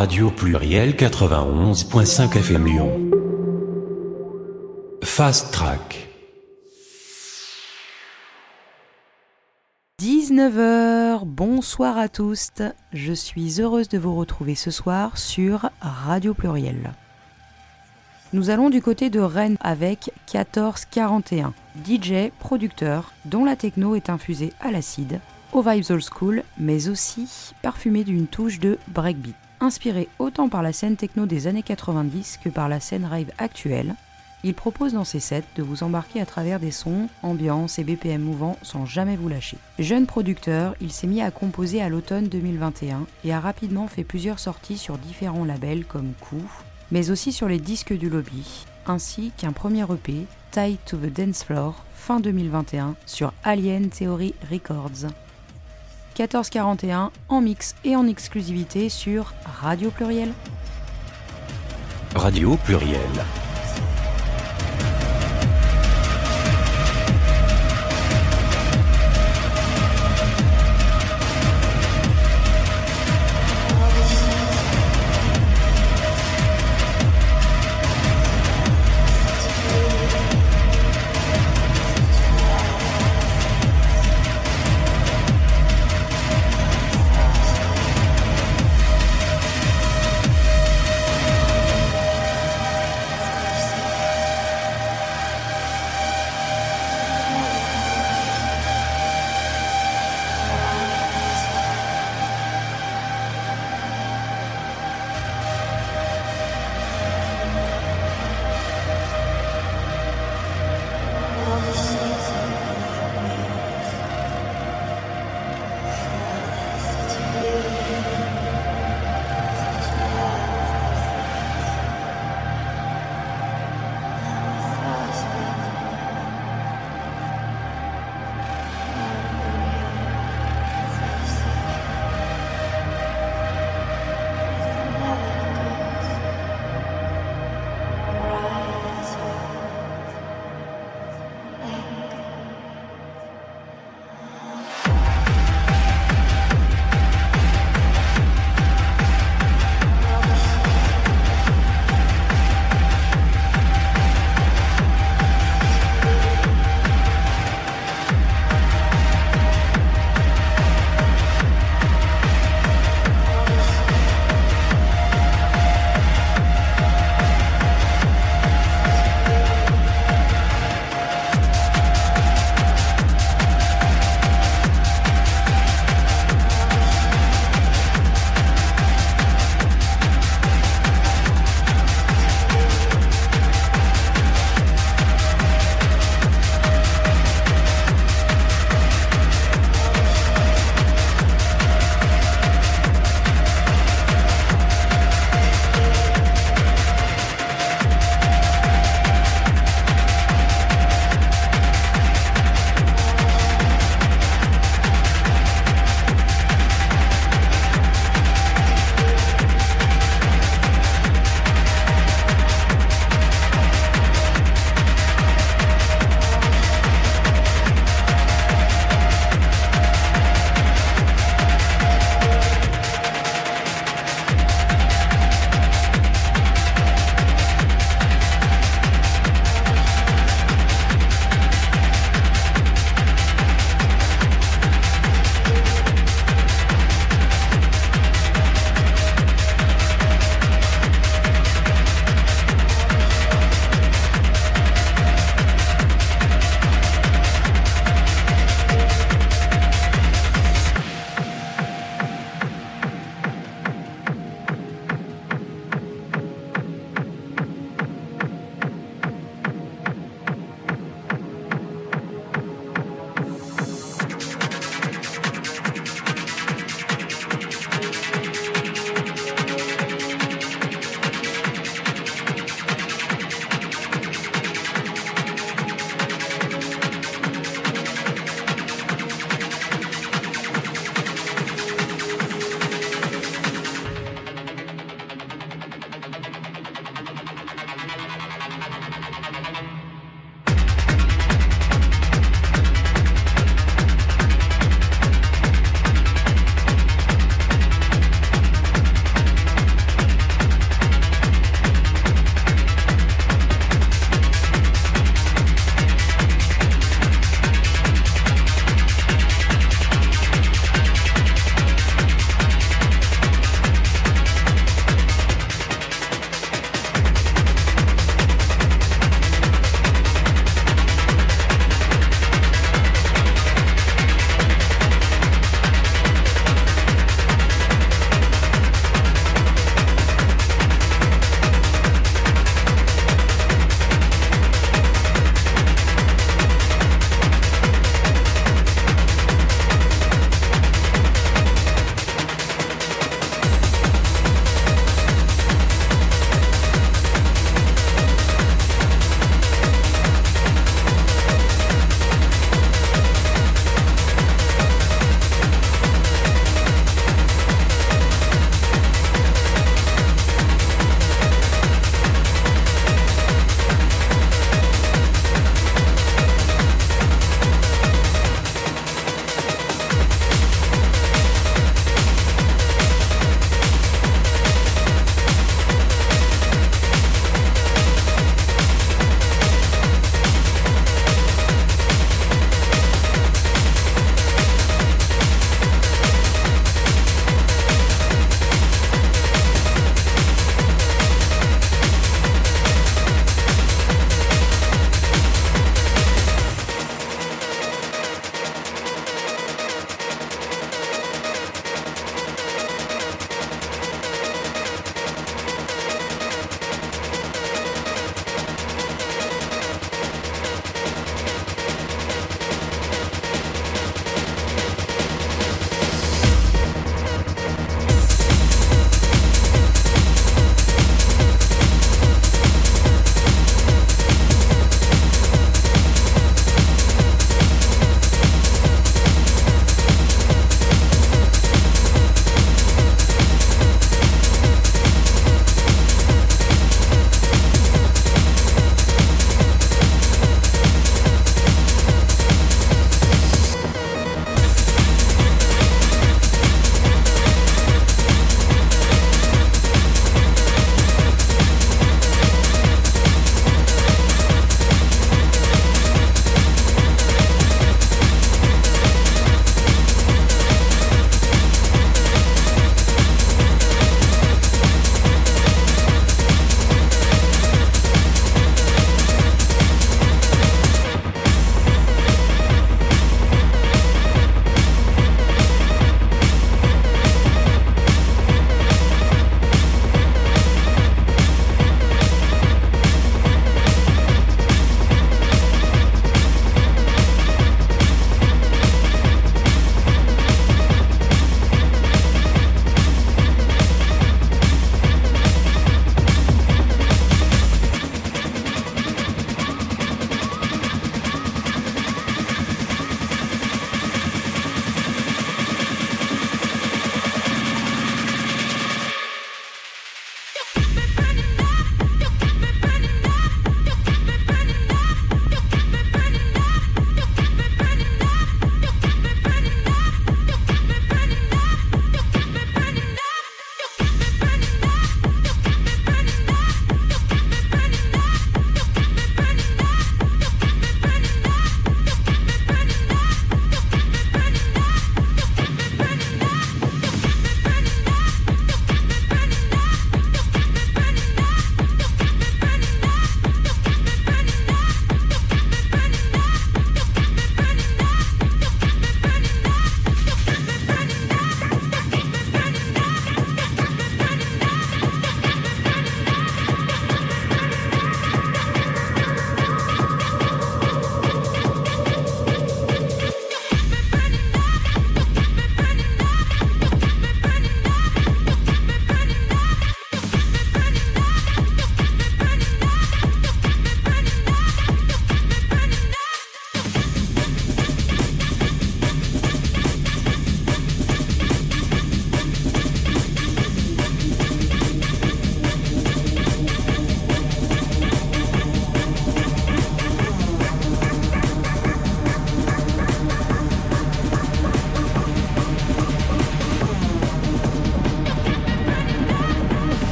Radio Pluriel 91.5 FM Lyon. Fast Track. 19h, bonsoir à tous. Je suis heureuse de vous retrouver ce soir sur Radio Pluriel. Nous allons du côté de Rennes avec 1441, DJ, producteur, dont la techno est infusée à l'acide, au vibes old school, mais aussi parfumée d'une touche de breakbeat. Inspiré autant par la scène techno des années 90 que par la scène rave actuelle, il propose dans ses sets de vous embarquer à travers des sons, ambiances et BPM mouvants sans jamais vous lâcher. Jeune producteur, il s'est mis à composer à l'automne 2021 et a rapidement fait plusieurs sorties sur différents labels comme Coup, mais aussi sur les disques du lobby, ainsi qu'un premier EP, Tied to the Dance Floor, fin 2021, sur Alien Theory Records. 1441 en mix et en exclusivité sur Radio Pluriel. Radio Pluriel.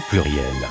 Pluriel.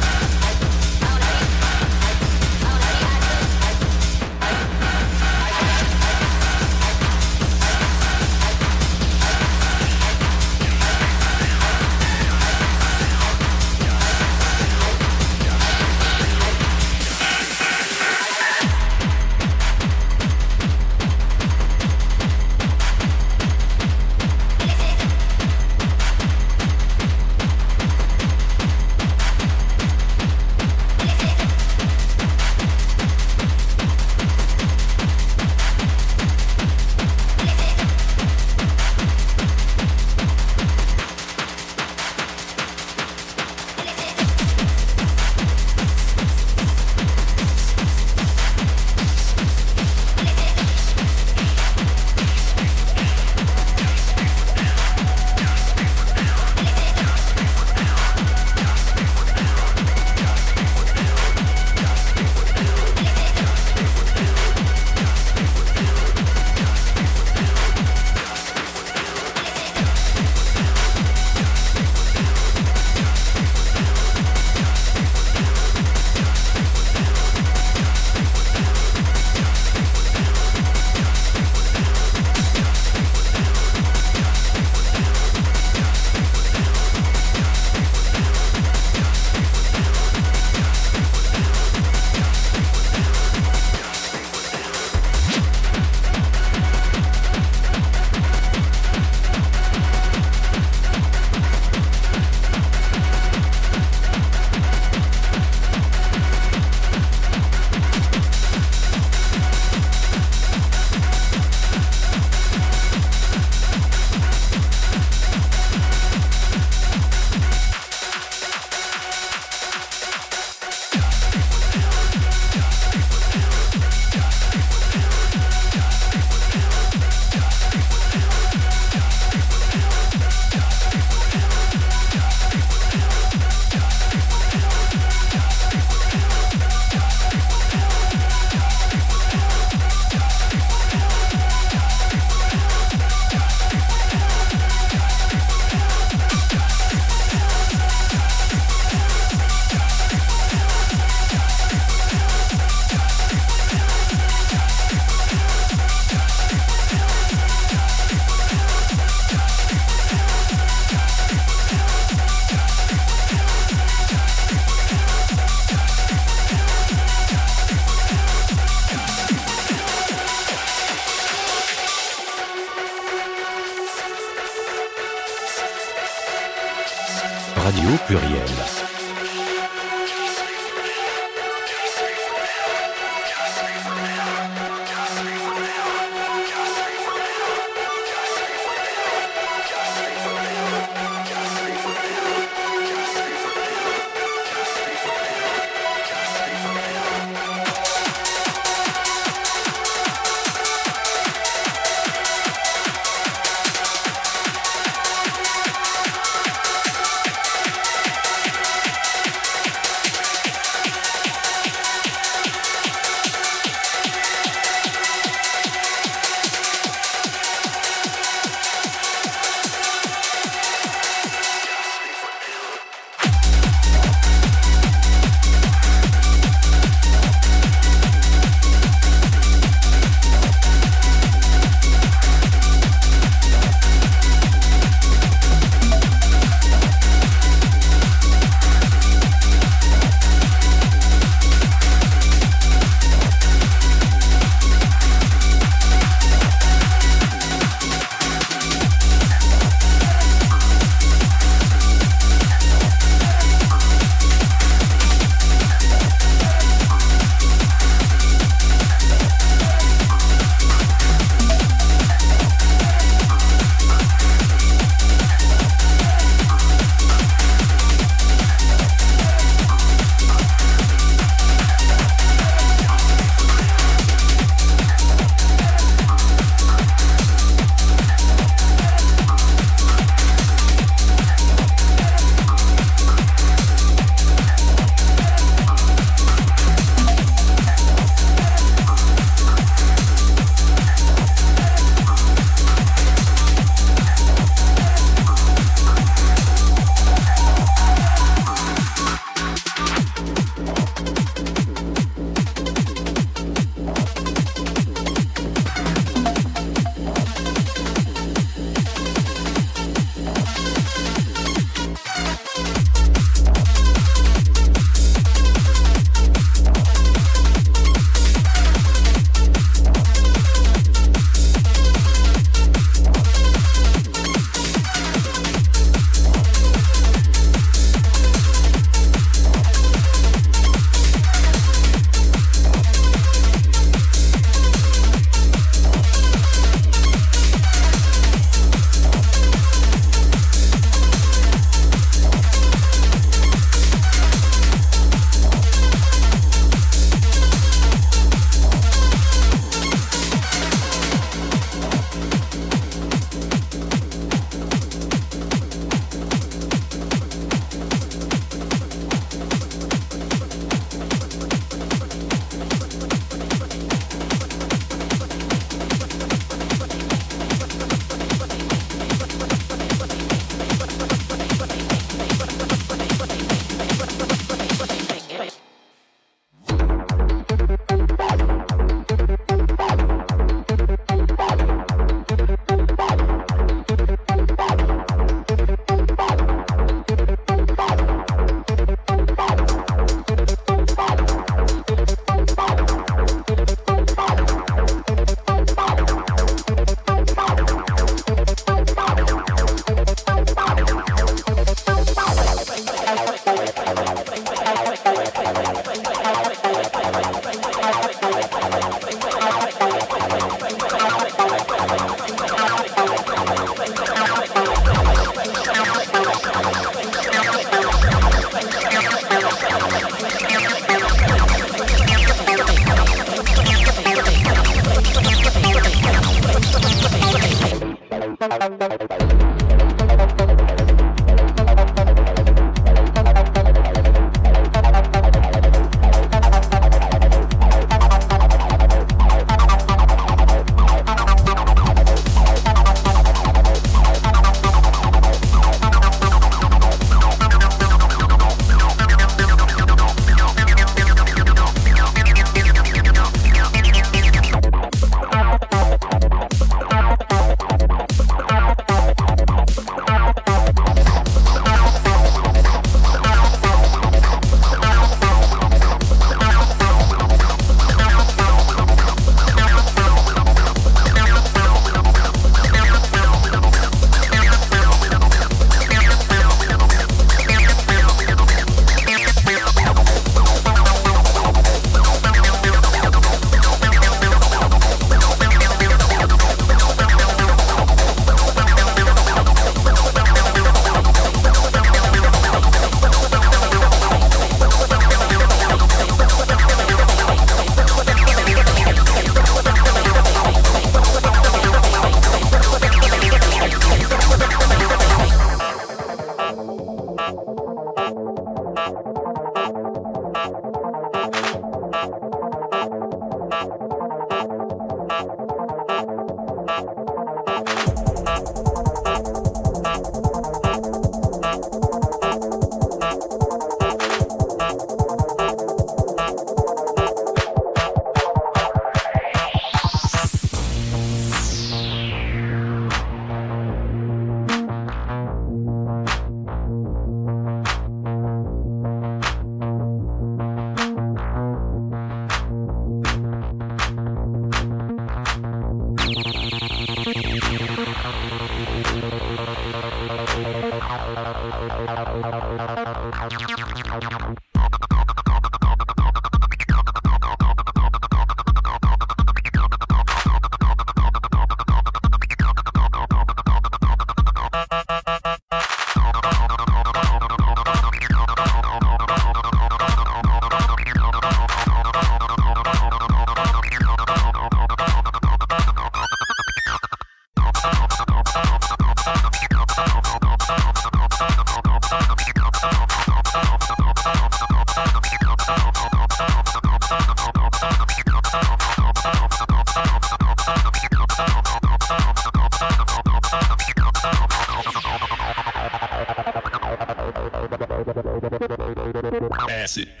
acid.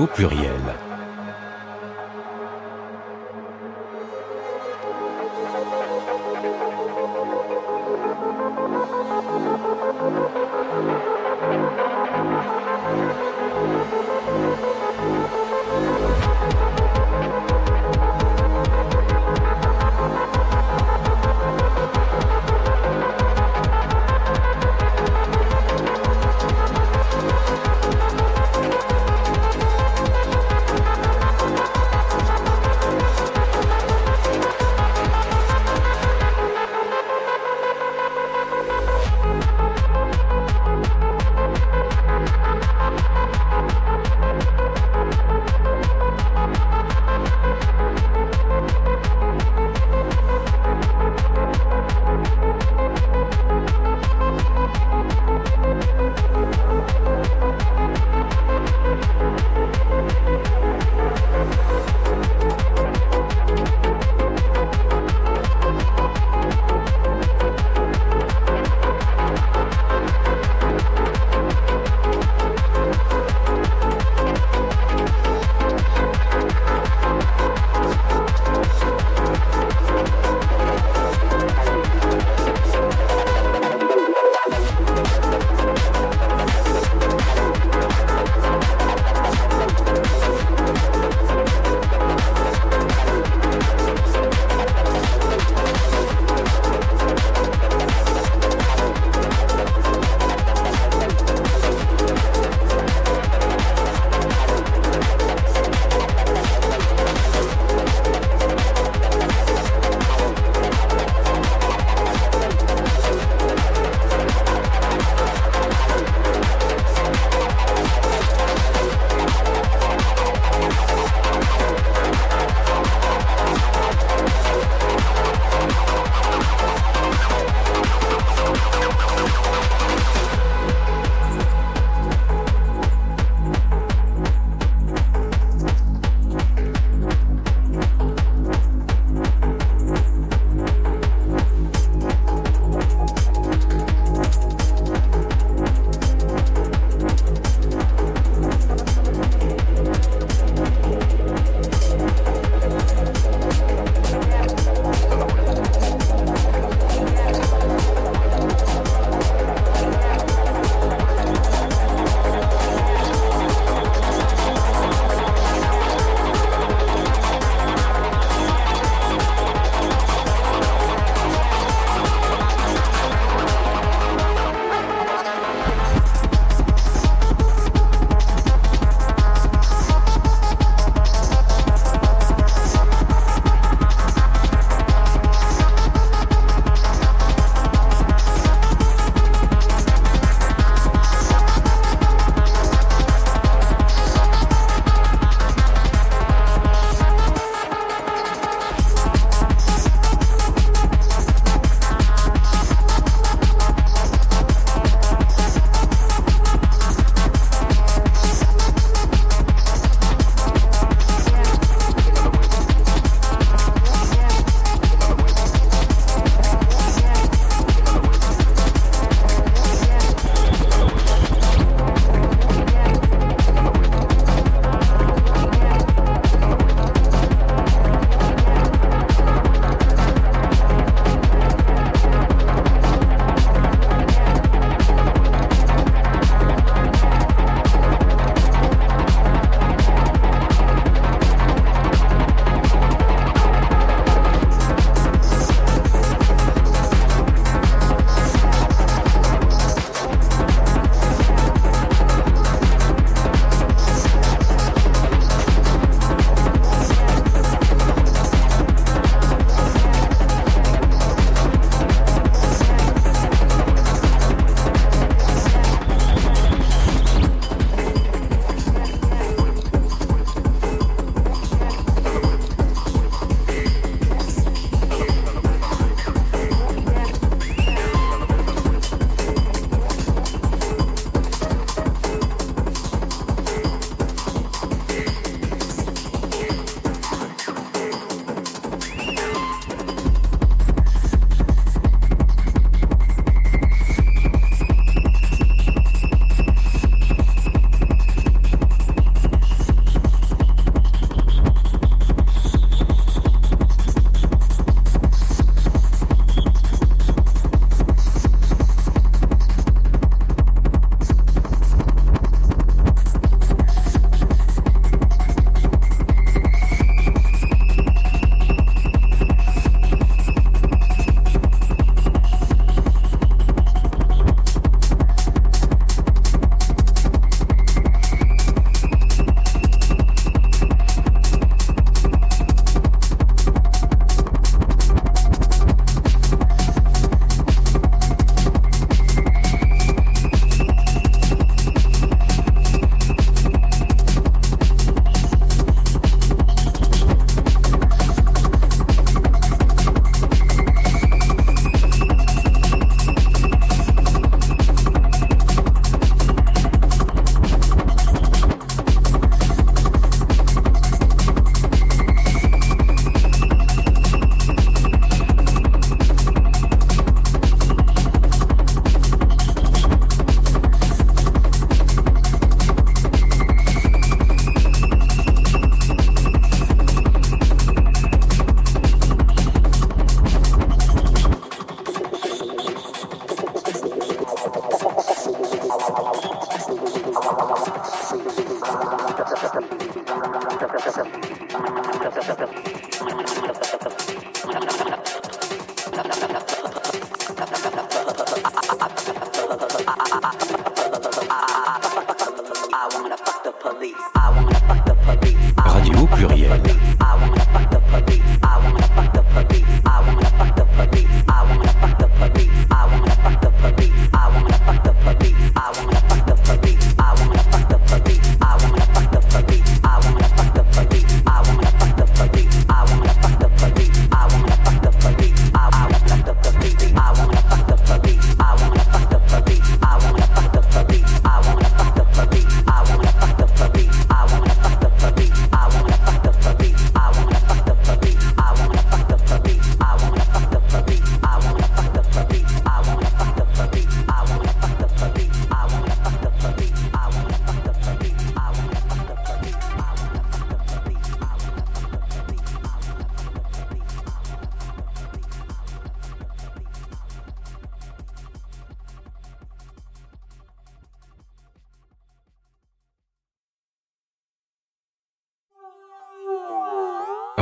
Radio pluriel.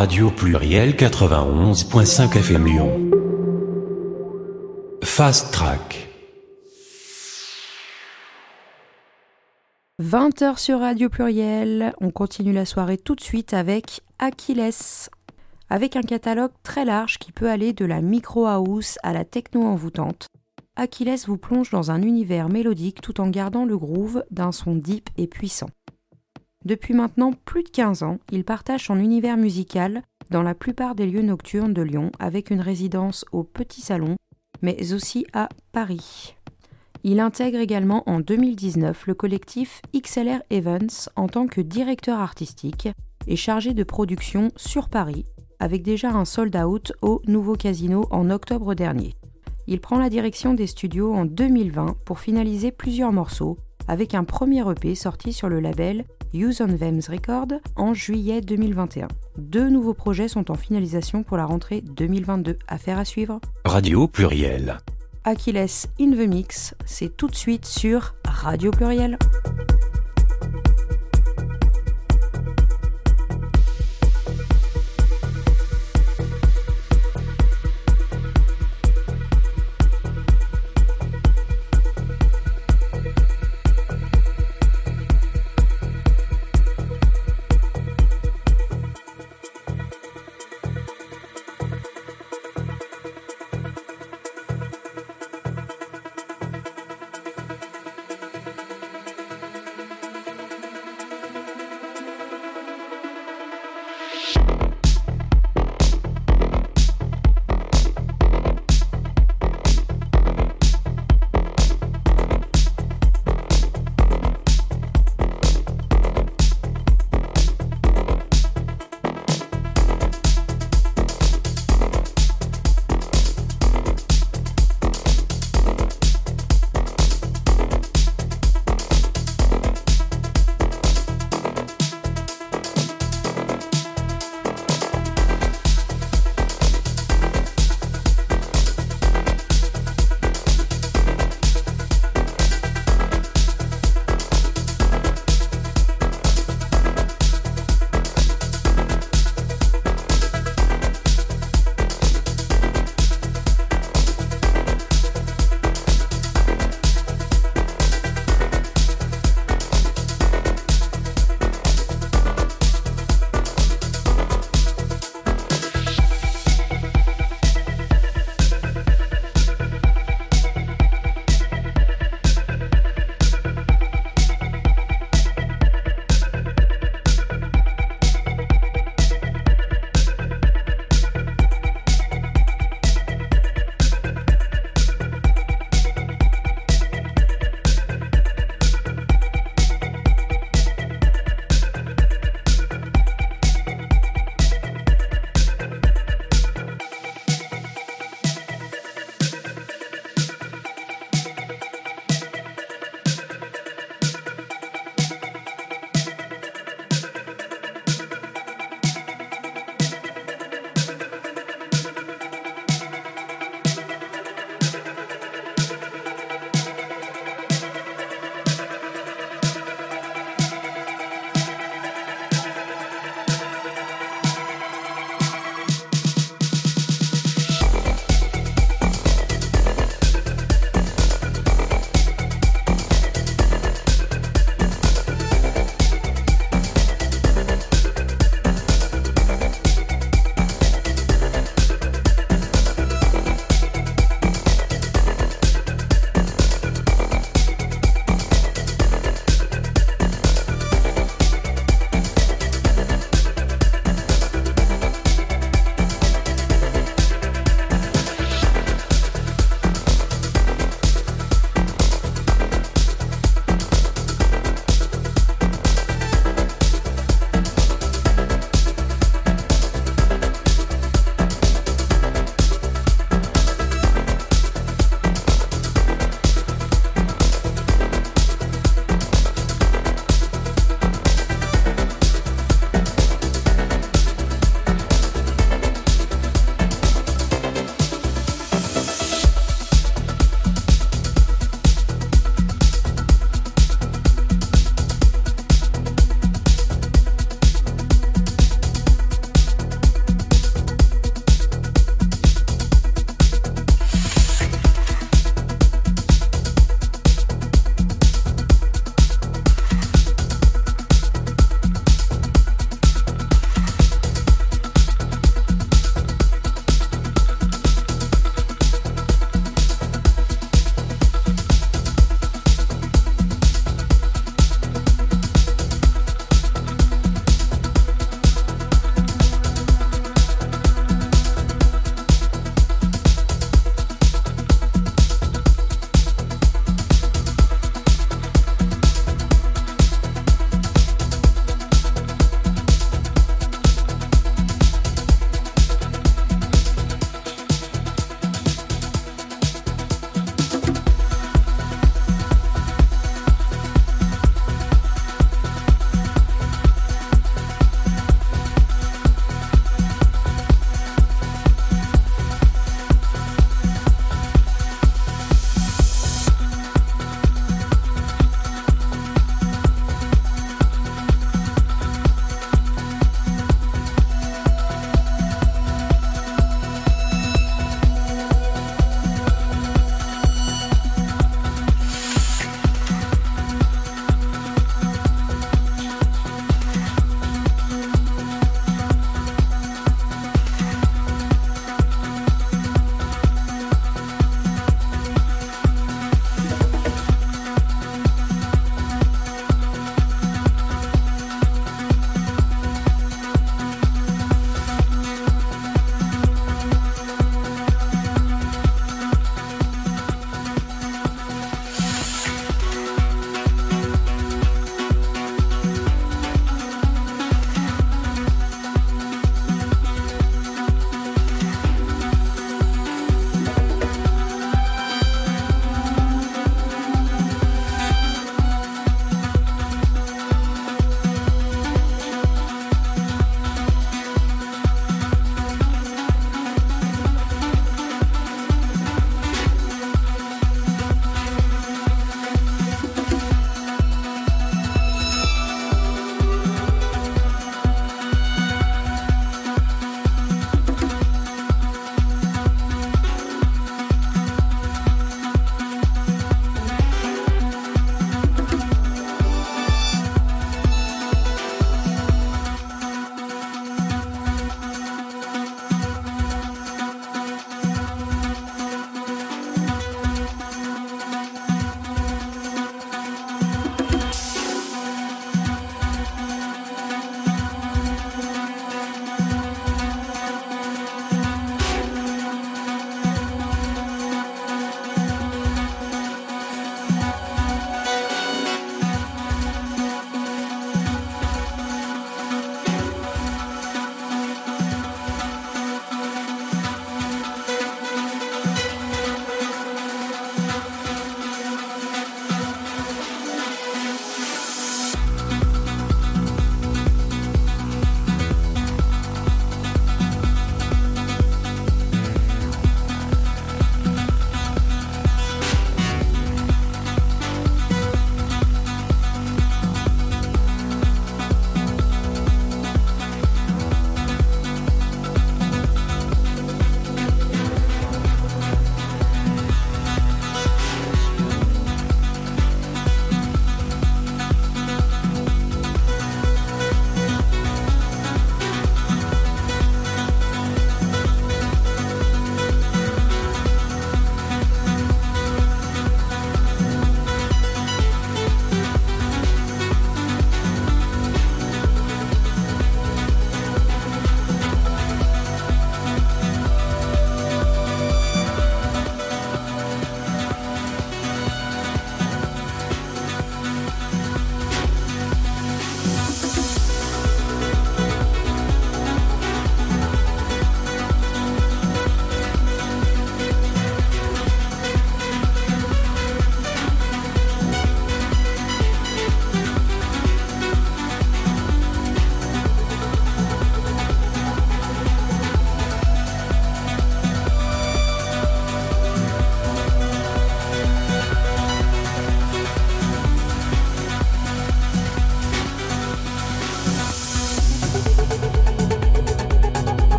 Radio Pluriel 91.5 FM Lyon. Fast Track. 20h sur Radio Pluriel, on continue la soirée tout de suite avec Achilles. Avec un catalogue très large qui peut aller de la micro house à la techno envoûtante, Achilles vous plonge dans un univers mélodique tout en gardant le groove d'un son deep et puissant. Depuis maintenant plus de 15 ans, il partage son univers musical dans la plupart des lieux nocturnes de Lyon avec une résidence au Petit Salon, mais aussi à Paris. Il intègre également en 2019 le collectif XLR Events en tant que directeur artistique et chargé de production sur Paris, avec déjà un sold out au nouveau casino en octobre dernier. Il prend la direction des studios en 2020 pour finaliser plusieurs morceaux, avec un premier EP sorti sur le label Use on Vems Record en juillet 2021. Deux nouveaux projets sont en finalisation pour la rentrée 2022. Affaire à suivre. Radio Pluriel. Achilles in the Mix, c'est tout de suite sur Radio Pluriel.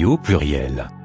Pluriel.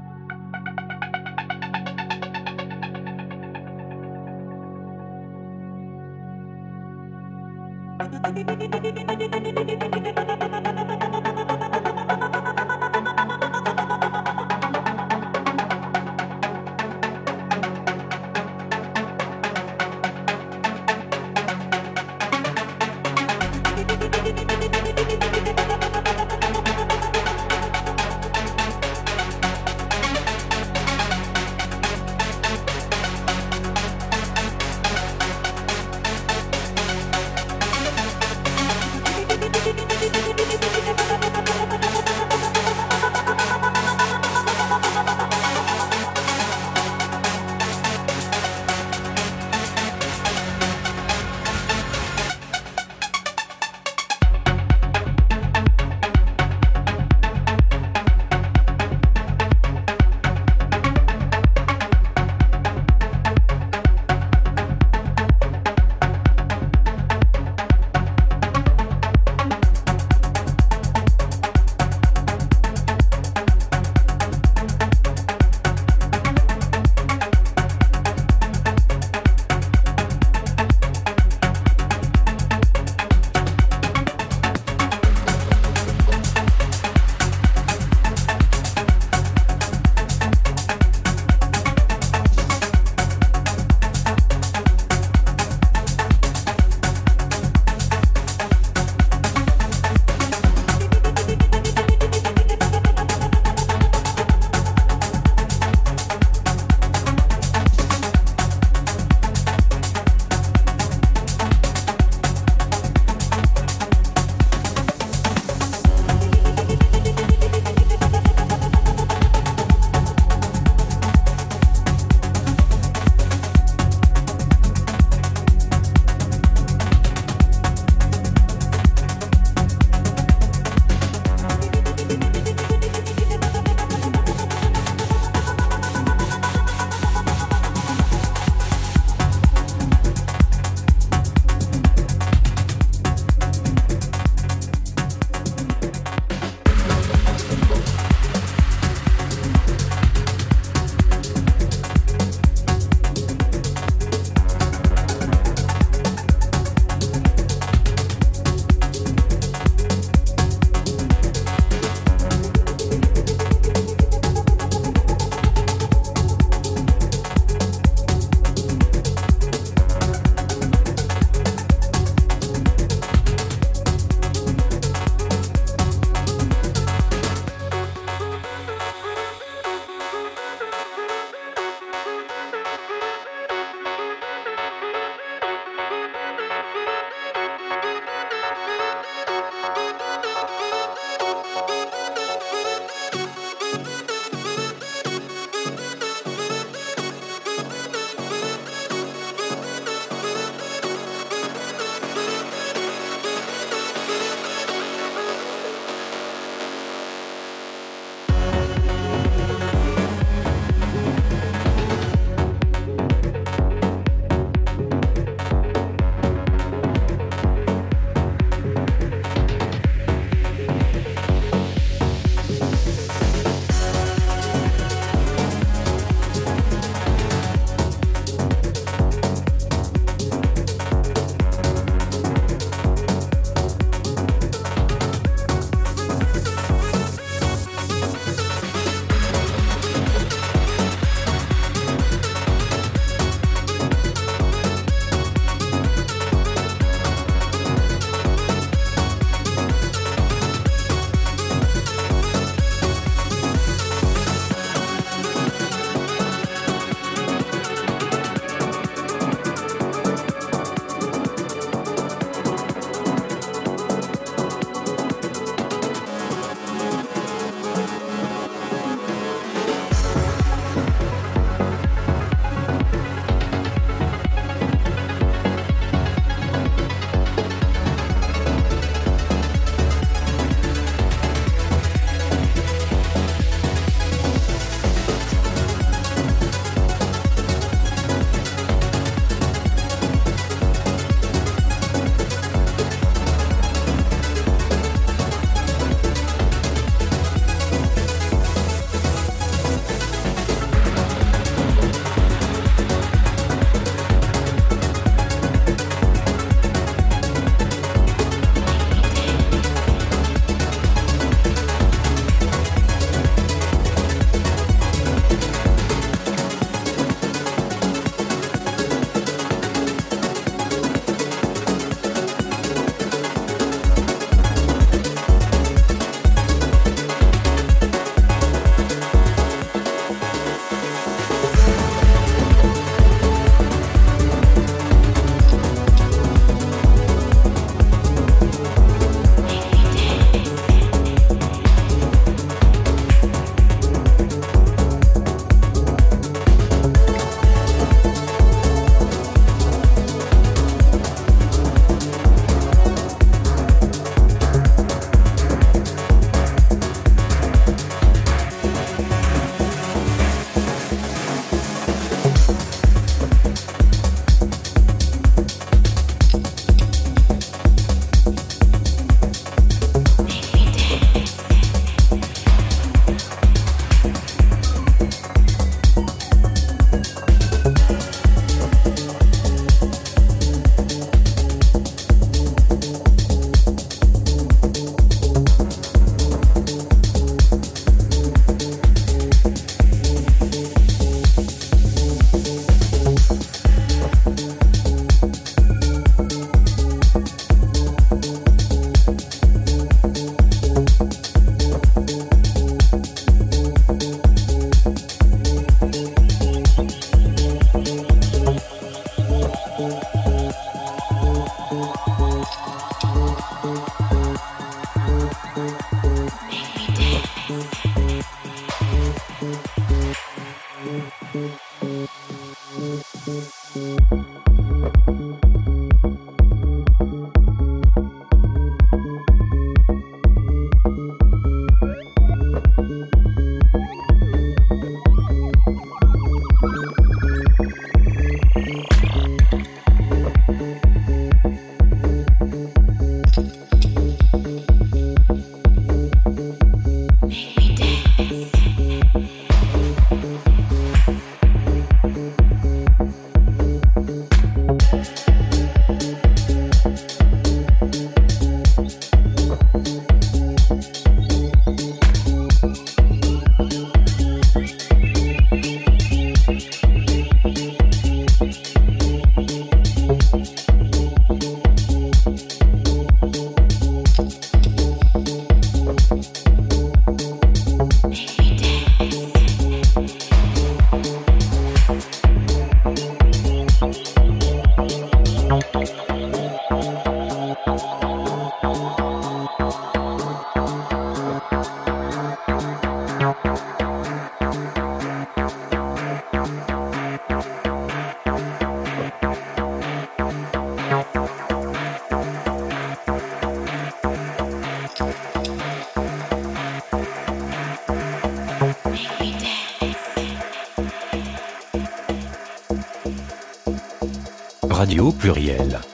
Pluriel.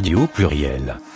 Radio Pluriel.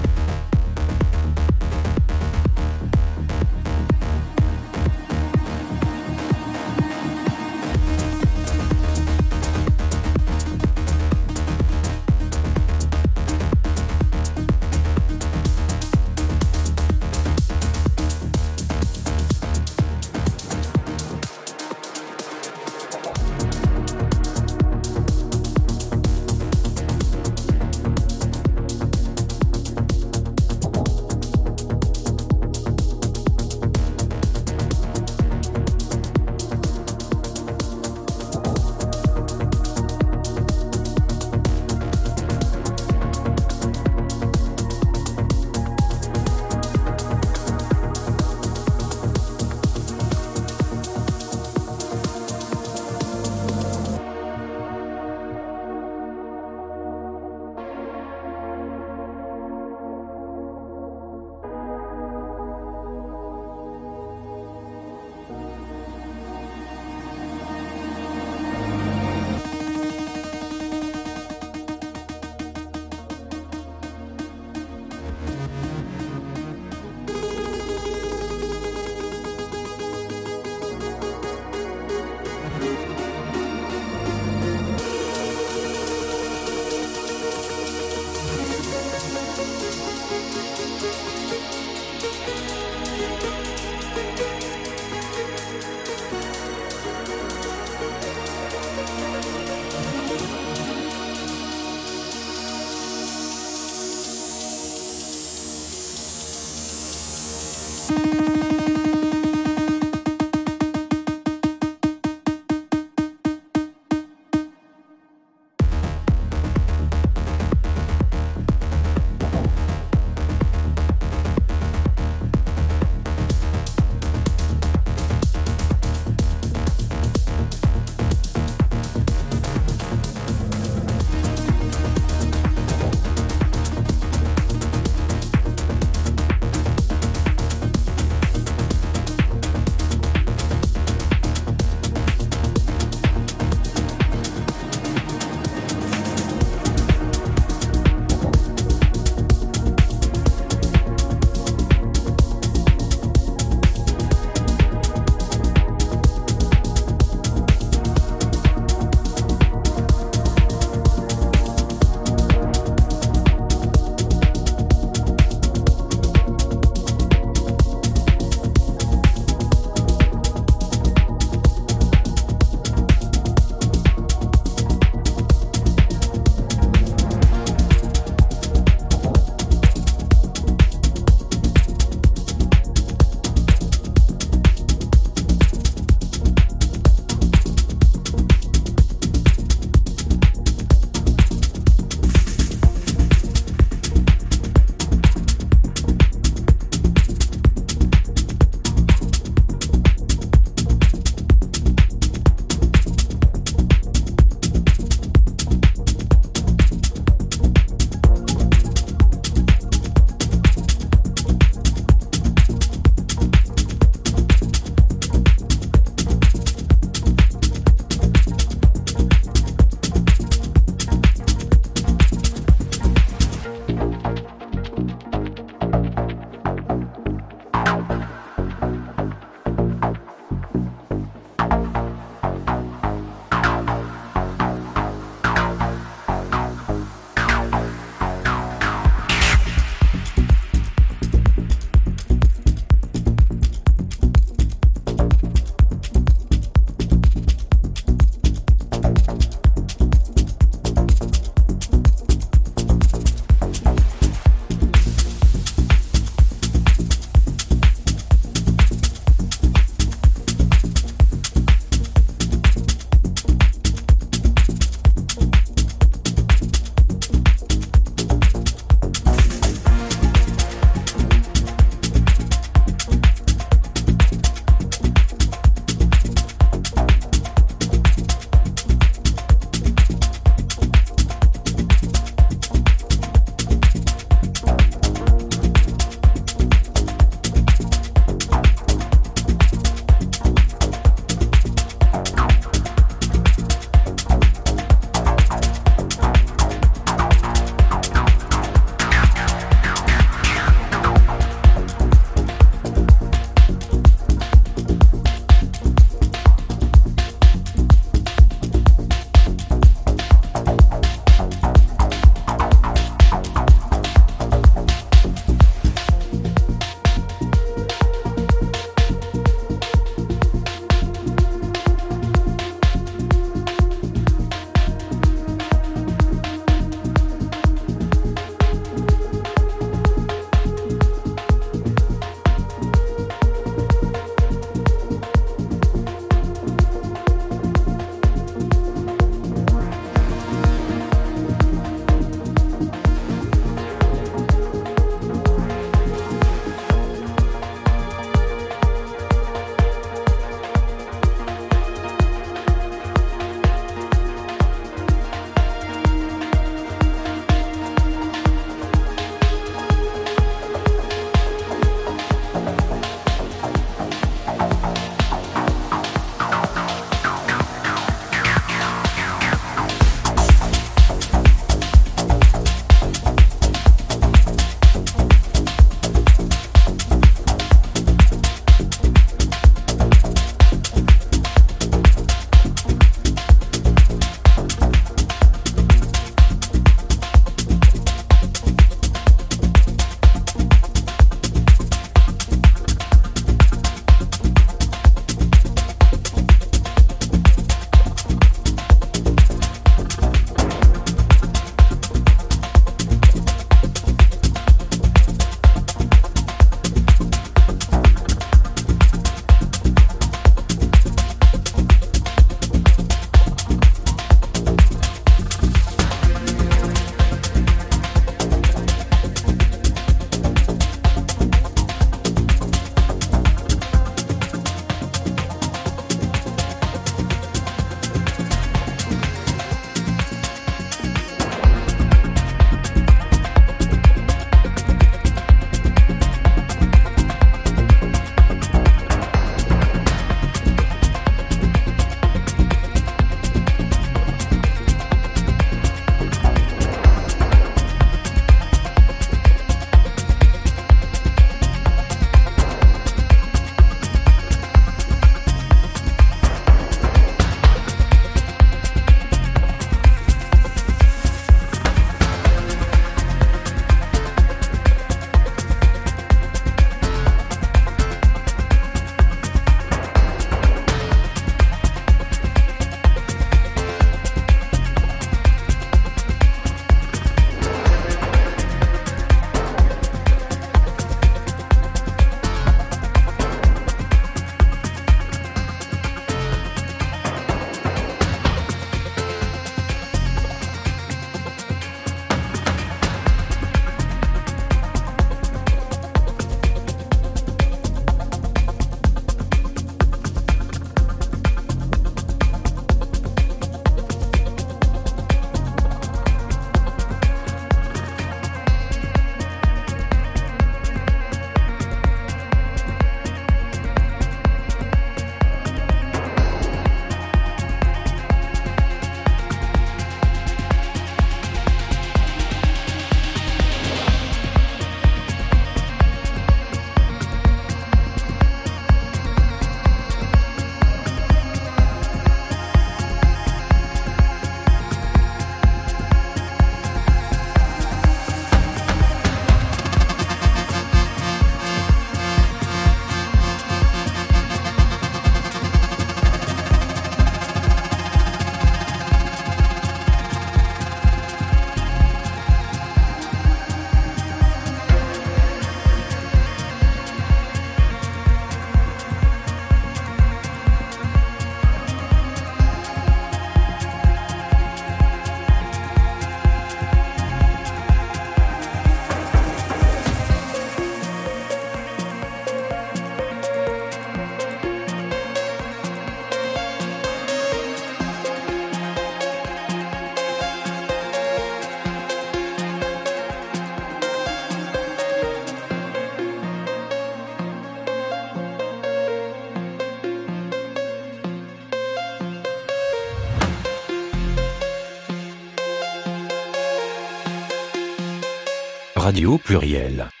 Radio Pluriel.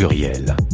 Pluriel.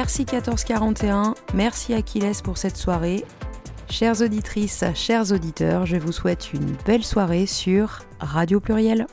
Merci 1441, merci Achilles pour cette soirée. Chères auditrices, chers auditeurs, je vous souhaite une belle soirée sur Radio Pluriel.